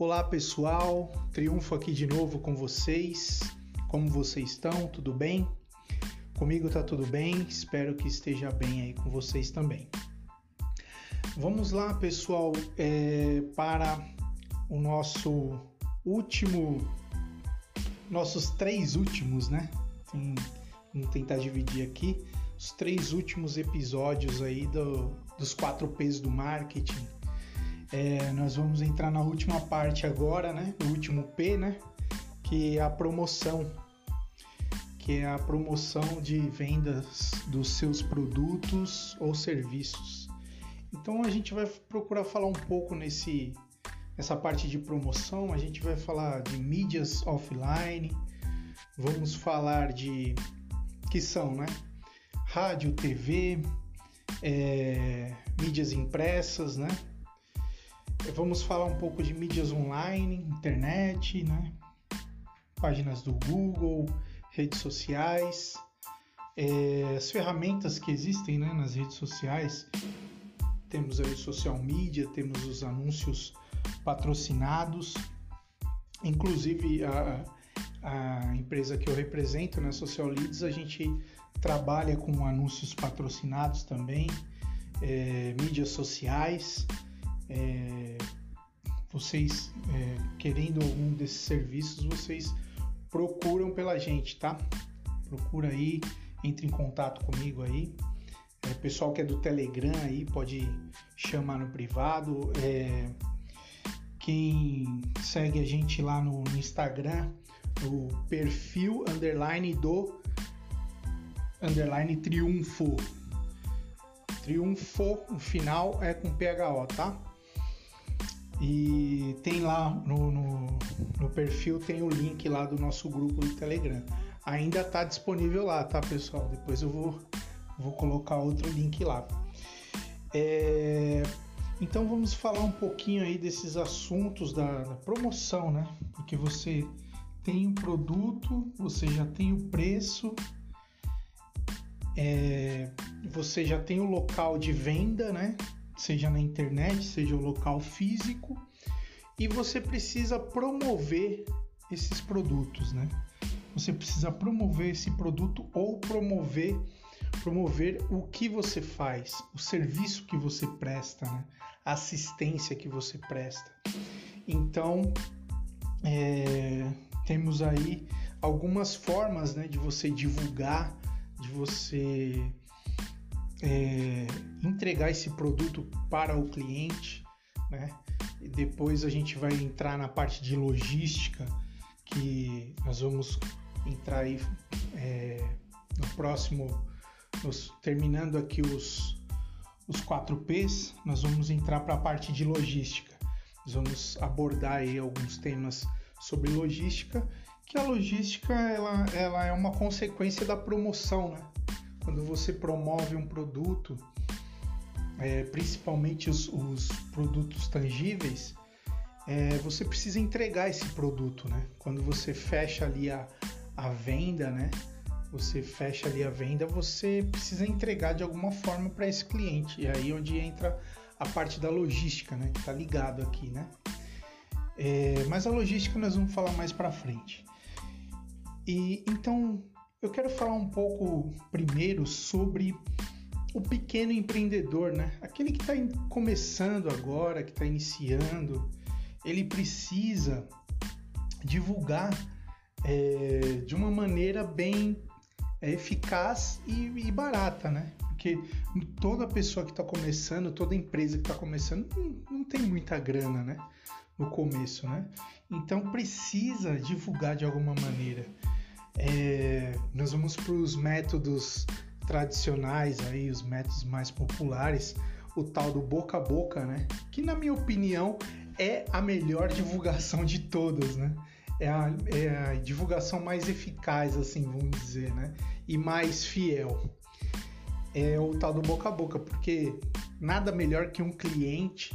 Olá pessoal, triunfo aqui de novo com vocês. Como vocês estão? Tudo bem? Comigo tá tudo bem, espero que esteja bem aí com vocês também. Vamos lá, pessoal, é, para o nosso último, nossos três últimos, né? Tem, vamos tentar dividir aqui os três últimos episódios aí do, dos quatro P's do marketing é, nós vamos entrar na última parte agora, né? No último P, né? Que é a promoção, que é a promoção de vendas dos seus produtos ou serviços. Então a gente vai procurar falar um pouco nesse nessa parte de promoção. A gente vai falar de mídias offline, vamos falar de que são, né? Rádio, TV, é, mídias impressas, né? Vamos falar um pouco de mídias online, internet, né? páginas do Google, redes sociais, é, as ferramentas que existem né, nas redes sociais. Temos aí o social media, temos os anúncios patrocinados, inclusive a, a empresa que eu represento, né, Social Leads, a gente trabalha com anúncios patrocinados também, é, mídias sociais é, vocês é, querendo algum desses serviços, vocês procuram pela gente, tá? Procura aí, entre em contato comigo aí. É, pessoal que é do Telegram aí pode chamar no privado. É, quem segue a gente lá no, no Instagram, o perfil underline do underline triunfo. Triunfo, o final é com PHO, tá? E tem lá no, no, no, perfil tem o link lá do nosso grupo do Telegram. Ainda está disponível lá, tá pessoal? Depois eu vou, vou colocar outro link lá. É, então vamos falar um pouquinho aí desses assuntos da, da promoção, né? Porque você tem o produto, você já tem o preço, é, você já tem o local de venda, né? Seja na internet, seja o local físico, e você precisa promover esses produtos, né? Você precisa promover esse produto ou promover promover o que você faz, o serviço que você presta, né? a assistência que você presta. Então, é, temos aí algumas formas né, de você divulgar, de você é, entregar esse produto para o cliente, né? E depois a gente vai entrar na parte de logística, que nós vamos entrar aí é, no próximo, nos, terminando aqui os, os 4 P's, nós vamos entrar para a parte de logística. Nós vamos abordar aí alguns temas sobre logística, que a logística ela, ela é uma consequência da promoção, né? quando você promove um produto, é, principalmente os, os, produtos tangíveis, é, você precisa entregar esse produto, né? Quando você fecha ali a, a venda, né? Você fecha ali a venda, você precisa entregar de alguma forma para esse cliente. E aí é onde entra a parte da logística, né? Que está ligado aqui, né? É, mas a logística nós vamos falar mais para frente. E então eu quero falar um pouco primeiro sobre o pequeno empreendedor, né? Aquele que está começando agora, que está iniciando, ele precisa divulgar é, de uma maneira bem é, eficaz e, e, barata, né? Porque toda pessoa que está começando, toda empresa que está começando, não, não tem muita grana, né? No começo, né? Então precisa divulgar de alguma maneira. É, nós vamos para os métodos tradicionais aí, os métodos mais populares, o tal do boca a boca, né? Que na minha opinião é a melhor divulgação de todas, né? É a, é a divulgação mais eficaz, assim, vamos dizer, né? E mais fiel. É o tal do boca a boca, porque nada melhor que um cliente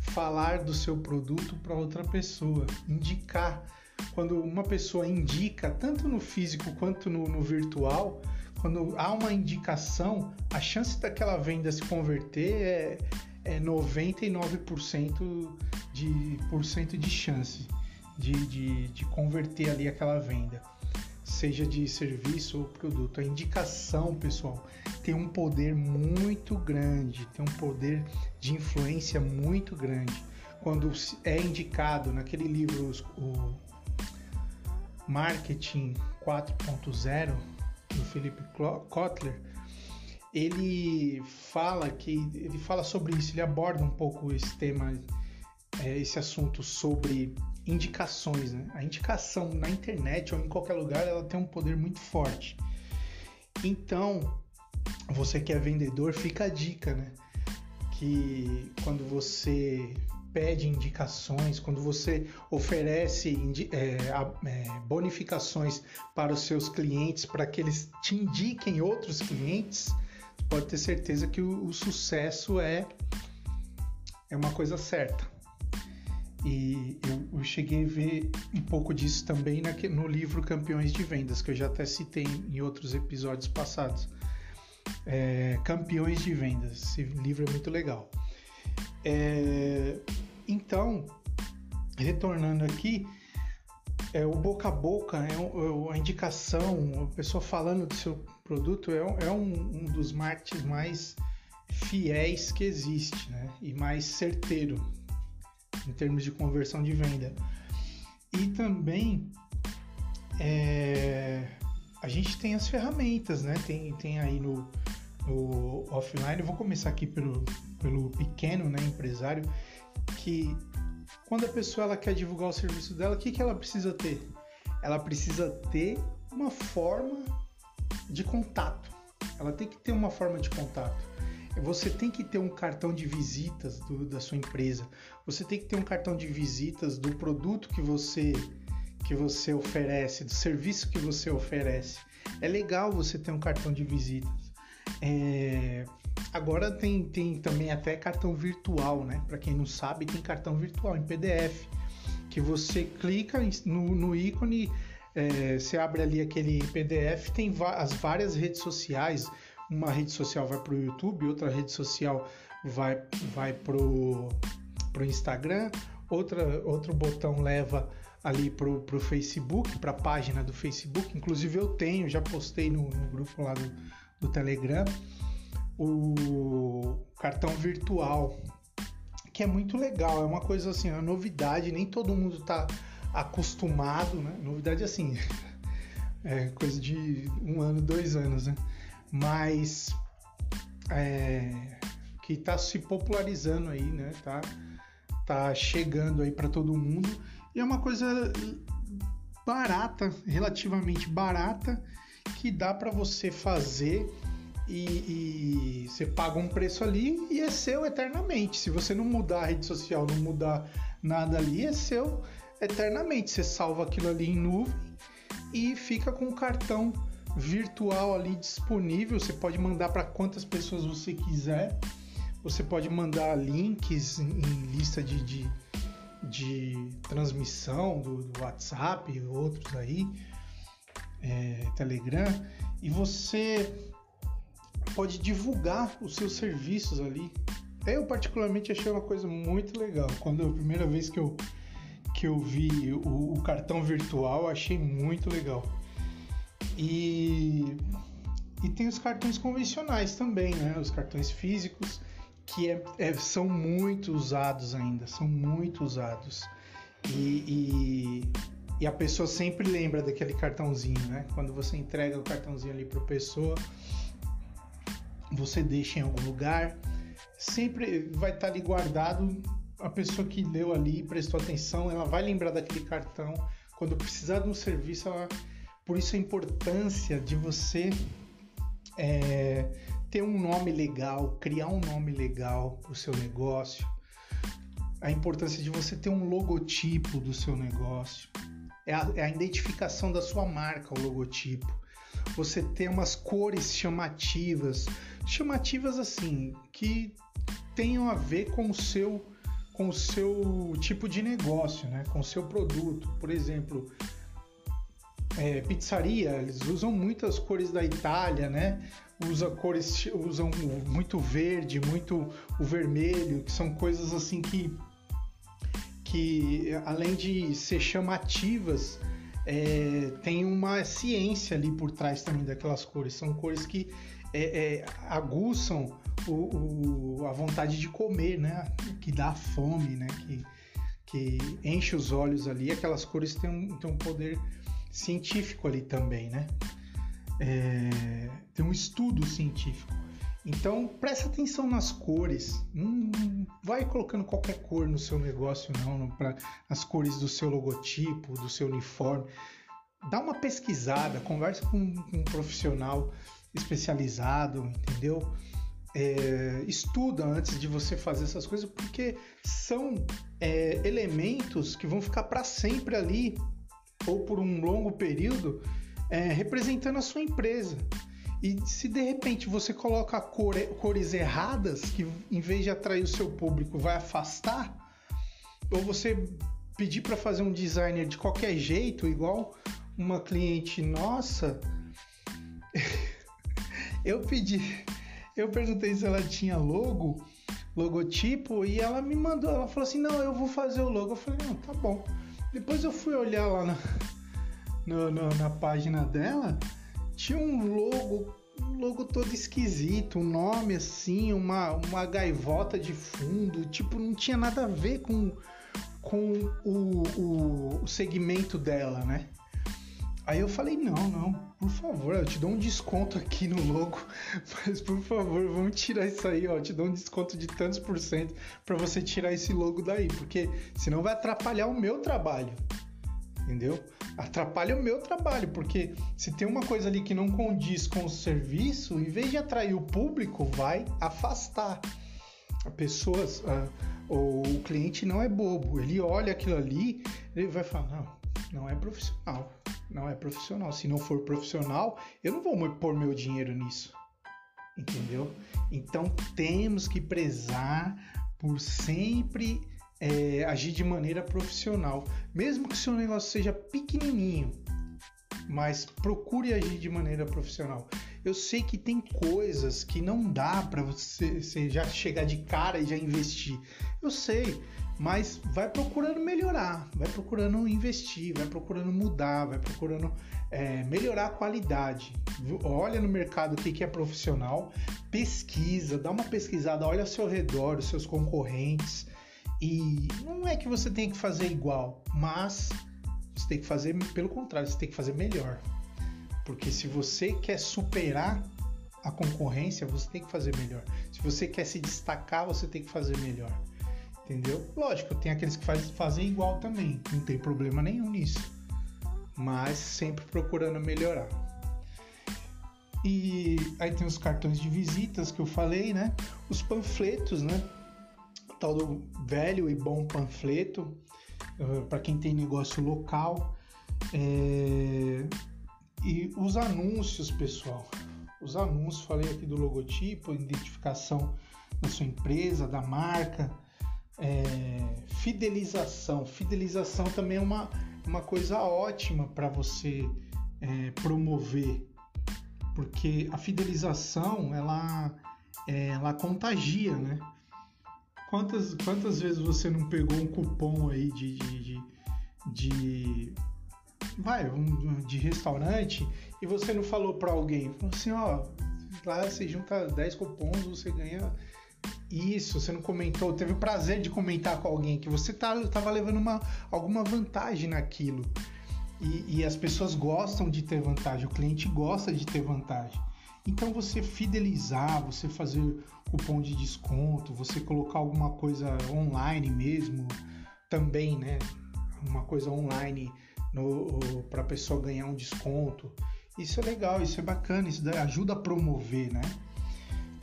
falar do seu produto para outra pessoa, indicar quando uma pessoa indica, tanto no físico quanto no, no virtual, quando há uma indicação, a chance daquela venda se converter é, é 99% de 99% de chance de, de, de converter ali aquela venda, seja de serviço ou produto. A indicação, pessoal, tem um poder muito grande, tem um poder de influência muito grande. Quando é indicado naquele livro, o Marketing 4.0, Philip Kotler, ele fala que ele fala sobre isso, ele aborda um pouco esse tema, é, esse assunto sobre indicações. Né? A indicação na internet ou em qualquer lugar ela tem um poder muito forte. Então, você que é vendedor, fica a dica, né? Que quando você pede indicações, quando você oferece é, é, bonificações para os seus clientes, para que eles te indiquem outros clientes, pode ter certeza que o, o sucesso é, é uma coisa certa. E eu, eu, cheguei a ver um pouco disso também na, no livro Campeões de Vendas, que eu já até citei em outros episódios passados. É, Campeões de Vendas, esse livro é muito legal. É, então, retornando aqui, é, o boca a boca é, é a indicação, a pessoa falando do seu produto é, é um, um, dos marketings mais fiéis que existe, né? E mais certeiro em termos de conversão de venda. E também é, a gente tem as ferramentas, né? Tem, tem aí no, no offline, eu vou começar aqui pelo, pelo pequeno né, empresário, que quando a pessoa ela quer divulgar o serviço dela, o que, que ela precisa ter? Ela precisa ter uma forma de contato. Ela tem que ter uma forma de contato. Você tem que ter um cartão de visitas do, da sua empresa. Você tem que ter um cartão de visitas do produto que você que você oferece, do serviço que você oferece. É legal você ter um cartão de visitas. É... Agora tem, tem também até cartão virtual, né? Para quem não sabe, tem cartão virtual em PDF que você clica no, no ícone é, você abre ali aquele PDF, tem as várias redes sociais. Uma rede social vai para o YouTube, outra rede social vai, vai para o Instagram, outra, outro botão leva ali para o Facebook, para a página do Facebook. Inclusive eu tenho, já postei no, no grupo lá do, do Telegram, o cartão virtual, que é muito legal, é uma coisa assim, uma novidade, nem todo mundo está acostumado, né? Novidade assim, é coisa de um ano, dois anos, né? Mas é, que está se popularizando aí, né? Tá, tá chegando aí para todo mundo e é uma coisa barata, relativamente barata, que dá para você fazer e, e, você paga um preço ali e é seu eternamente. Se você não mudar a rede social, não mudar nada ali, é seu eternamente. Você salva aquilo ali em nuvem e fica com o cartão virtual ali disponível. Você pode mandar para quantas pessoas você quiser. Você pode mandar links em, lista de, de, de transmissão do, do, WhatsApp, outros aí, é, Telegram, e você pode divulgar os seus serviços ali. Eu particularmente achei uma coisa muito legal. Quando a primeira vez que eu que eu vi o, o cartão virtual, achei muito legal. E, e tem os cartões convencionais também, né? Os cartões físicos, que é, é, são muito usados ainda, são muito usados. E, e, e, a pessoa sempre lembra daquele cartãozinho, né? Quando você entrega o cartãozinho ali para pessoa, você deixa em algum lugar, sempre vai estar ali guardado a pessoa que leu ali, prestou atenção, ela vai lembrar daquele cartão. Quando precisar de um serviço, ela... por isso a importância de você é, ter um nome legal, criar um nome legal para o seu negócio, a importância de você ter um logotipo do seu negócio, é a, é a identificação da sua marca, o logotipo. Você ter umas cores chamativas, chamativas assim, que tenham a ver com o seu com o seu tipo de negócio, né? com o seu produto. Por exemplo, é, pizzaria, eles usam muitas cores da Itália, né? Usa cores, usam muito verde, muito o vermelho, que são coisas assim que que além de ser chamativas, é, tem uma ciência ali por trás também daquelas cores. São cores que é, é, aguçam o, o, a vontade de comer, né? Que dá fome, né? Que, que enche os olhos ali. Aquelas cores têm um, têm um poder científico ali também, né? É, tem um estudo científico. Então preste atenção nas cores. Não vai colocando qualquer cor no seu negócio, não, para as cores do seu logotipo, do seu uniforme. Dá uma pesquisada, conversa com, com um profissional especializado, entendeu? É, estuda antes de você fazer essas coisas, porque são é, elementos que vão ficar para sempre ali, ou por um longo período, é, representando a sua empresa. E se de repente você coloca cor, cores erradas, que em vez de atrair o seu público vai afastar, ou você pedir para fazer um designer de qualquer jeito, igual uma cliente nossa, eu pedi, eu perguntei se ela tinha logo, logotipo, e ela me mandou, ela falou assim: não, eu vou fazer o logo. Eu falei: não, tá bom. Depois eu fui olhar lá na, no, no, na página dela tinha um logo, um logo todo esquisito, um nome assim, uma, uma gaivota de fundo, tipo, não tinha nada a ver com, com o, o, o segmento dela, né? Aí eu falei, não, não, por favor, eu te dou um desconto aqui no logo, mas por favor, vamos tirar isso aí, ó, eu te dou um desconto de tantos por cento para você tirar esse logo daí, porque senão vai atrapalhar o meu trabalho entendeu? Atrapalha o meu trabalho, porque se tem uma coisa ali que não condiz com o serviço, em vez de atrair o público, vai afastar. A pessoas, a, o cliente não é bobo, ele olha aquilo ali, ele vai falar, não, não é profissional, não é profissional. Se não for profissional, eu não vou pôr meu dinheiro nisso, entendeu? Então temos que prezar por sempre é, agir de maneira profissional, mesmo que seu negócio seja pequenininho, mas procure agir de maneira profissional. Eu sei que tem coisas que não dá para você, você, já chegar de cara e já investir. Eu sei, mas vai procurando melhorar, vai procurando investir, vai procurando mudar, vai procurando é, melhorar a qualidade. Olha no mercado o que, que é profissional, pesquisa, dá uma pesquisada, olha ao seu redor, os seus concorrentes, e não é que você tem que fazer igual, mas você tem que fazer pelo contrário, você tem que fazer melhor. Porque se você quer superar a concorrência, você tem que fazer melhor. Se você quer se destacar, você tem que fazer melhor. Entendeu? Lógico, tem aqueles que faz, fazem igual também, não tem problema nenhum nisso. Mas sempre procurando melhorar. E aí tem os cartões de visitas que eu falei, né? Os panfletos, né? Tal do velho e bom panfleto eh, para quem tem negócio local. É... E os anúncios, pessoal. Os anúncios, falei aqui do logotipo, identificação da sua empresa, da marca, é... fidelização. Fidelização também é uma, uma coisa ótima para você é, promover, porque a fidelização ela, ela contagia, né? Quantas, quantas vezes você não pegou um cupom aí de, de, de, de vai, um, de restaurante e você não falou para alguém? Falou assim, ó, lá você junta 10 cupons, você ganha isso, você não comentou, teve o prazer de comentar com alguém que você tá, tava levando uma, alguma vantagem naquilo. E, e, as pessoas gostam de ter vantagem, o cliente gosta de ter vantagem. Então você fidelizar, você fazer cupom de desconto, você colocar alguma coisa online mesmo, também, né? Uma coisa online para a pessoa ganhar um desconto. Isso é legal, isso é bacana, isso ajuda a promover, né?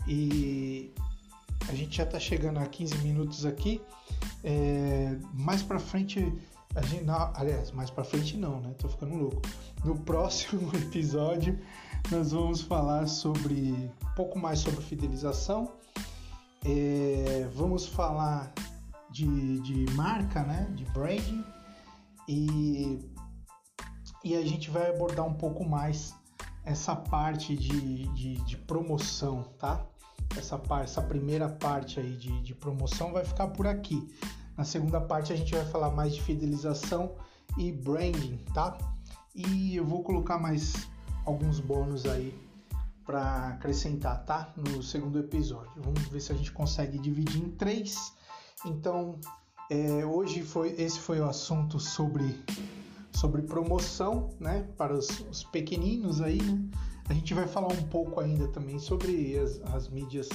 E a gente já está chegando a 15 minutos aqui. É, mais para frente, a gente, não, aliás, mais para frente não, né? Tô ficando louco. No próximo episódio nós vamos falar sobre um pouco mais sobre fidelização. É, vamos falar de, de marca, né? De branding e, e a gente vai abordar um pouco mais essa parte de, de, de promoção, tá? Essa, parte, essa primeira parte aí de, de promoção vai ficar por aqui. Na segunda parte a gente vai falar mais de fidelização e branding, tá? E eu vou colocar mais alguns bônus aí para acrescentar, tá? No segundo episódio. Vamos ver se a gente consegue dividir em três. Então, é, hoje foi esse foi o assunto sobre sobre promoção, né? Para os, os pequeninos aí, né? A gente vai falar um pouco ainda também sobre as, as mídias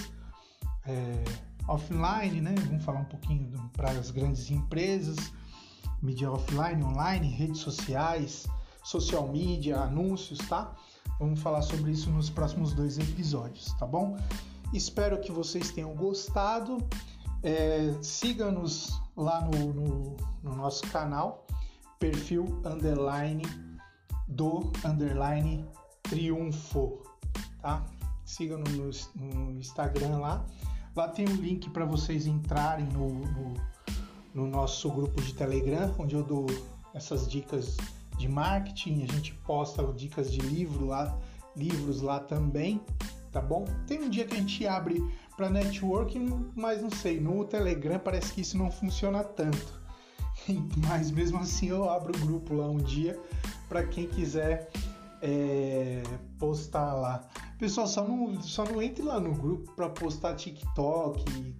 é, offline, né? Vamos falar um pouquinho para as grandes empresas, mídia offline, online, redes sociais, social media, anúncios, tá? Vamos falar sobre isso nos próximos dois episódios, tá bom? Espero que vocês tenham gostado. É, Siga-nos lá no, no, no, nosso canal, perfil underline do underline triunfo, tá? Siga no, no Instagram lá. Lá tem um link para vocês entrarem no, no, no nosso grupo de Telegram, onde eu dou essas dicas de marketing, a gente posta dicas de livro lá, livros lá também, tá bom? Tem um dia que a gente abre para networking, mas não sei, no Telegram parece que isso não funciona tanto. Mas mesmo assim eu abro o grupo lá um dia para quem quiser é, postar lá. Pessoal, só não, só não entre lá no grupo para postar TikTok,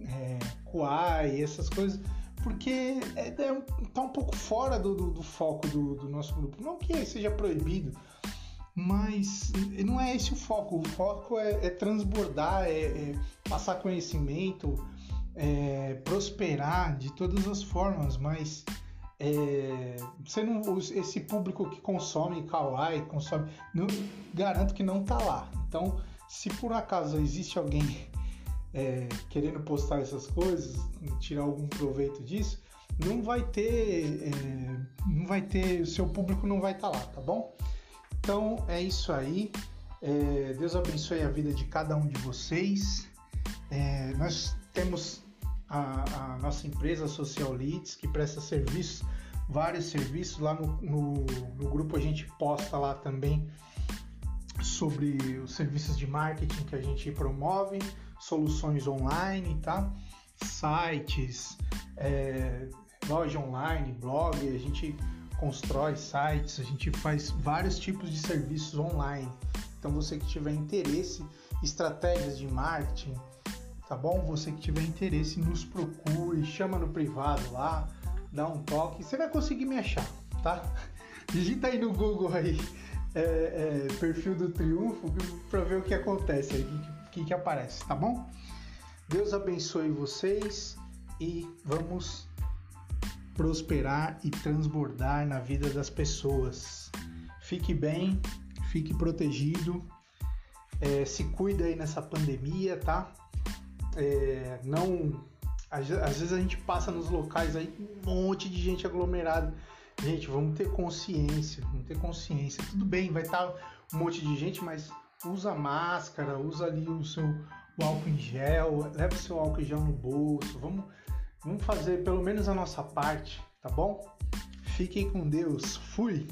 é, Kuai, essas coisas porque é, é, tá um pouco fora do, do, do foco do, do, nosso grupo. Não que seja proibido, mas não é esse o foco. O foco é, é transbordar, é, é, passar conhecimento, é prosperar de todas as formas, mas é, você não, esse público que consome kawaii, consome, não, garanto que não tá lá. Então, se por acaso existe alguém é, querendo postar essas coisas, tirar algum proveito disso, não vai ter, é, não vai ter, o seu público não vai estar tá lá, tá bom? Então é isso aí. É, Deus abençoe a vida de cada um de vocês. É, nós temos a, a, nossa empresa Social Leads que presta serviços, vários serviços. Lá no, no, no grupo a gente posta lá também sobre os serviços de marketing que a gente promove soluções online, tá? Sites, é, loja online, blog, a gente constrói sites, a gente faz vários tipos de serviços online. Então você que tiver interesse, estratégias de marketing, tá bom? Você que tiver interesse, nos procure, chama no privado lá, dá um toque, você vai conseguir me achar, tá? Digita aí no Google aí é, é, perfil do Triunfo para ver o que acontece aí, que, que aparece, tá bom? Deus abençoe vocês e vamos prosperar e transbordar na vida das pessoas. Fique bem, fique protegido, é, se cuida aí nessa pandemia, tá? É, não, às, vezes a gente passa nos locais aí um monte de gente aglomerada. Gente, vamos ter consciência, vamos ter consciência. Tudo bem, vai estar tá um monte de gente, mas usa máscara, usa ali o seu o álcool em gel, leve o seu álcool em gel no bolso, vamos, vamos fazer pelo menos a nossa parte, tá bom? Fiquem com Deus, fui!